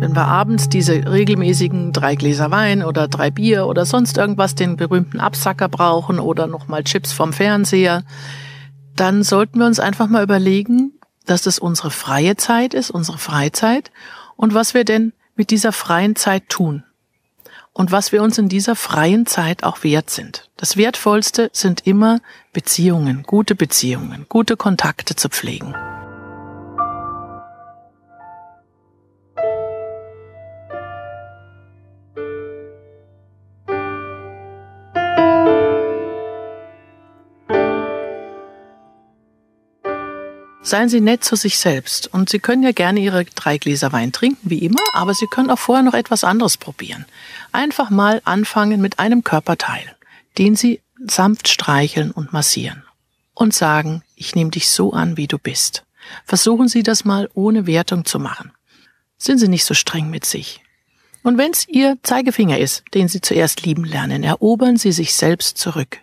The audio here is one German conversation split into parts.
Wenn wir abends diese regelmäßigen drei Gläser Wein oder drei Bier oder sonst irgendwas, den berühmten Absacker brauchen oder nochmal Chips vom Fernseher, dann sollten wir uns einfach mal überlegen, dass es unsere freie Zeit ist, unsere Freizeit und was wir denn mit dieser freien Zeit tun und was wir uns in dieser freien Zeit auch wert sind. Das Wertvollste sind immer Beziehungen, gute Beziehungen, gute Kontakte zu pflegen. Seien Sie nett zu sich selbst. Und Sie können ja gerne Ihre drei Gläser Wein trinken, wie immer, aber Sie können auch vorher noch etwas anderes probieren. Einfach mal anfangen mit einem Körperteil, den Sie sanft streicheln und massieren. Und sagen, ich nehme dich so an, wie du bist. Versuchen Sie das mal ohne Wertung zu machen. Sind Sie nicht so streng mit sich. Und wenn es Ihr Zeigefinger ist, den Sie zuerst lieben lernen, erobern Sie sich selbst zurück.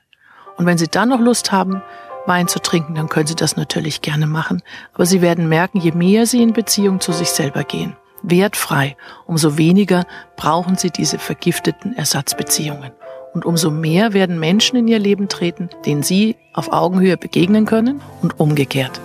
Und wenn Sie dann noch Lust haben, Wein zu trinken, dann können Sie das natürlich gerne machen. Aber Sie werden merken, je mehr Sie in Beziehung zu sich selber gehen, wertfrei, umso weniger brauchen Sie diese vergifteten Ersatzbeziehungen. Und umso mehr werden Menschen in Ihr Leben treten, denen Sie auf Augenhöhe begegnen können und umgekehrt.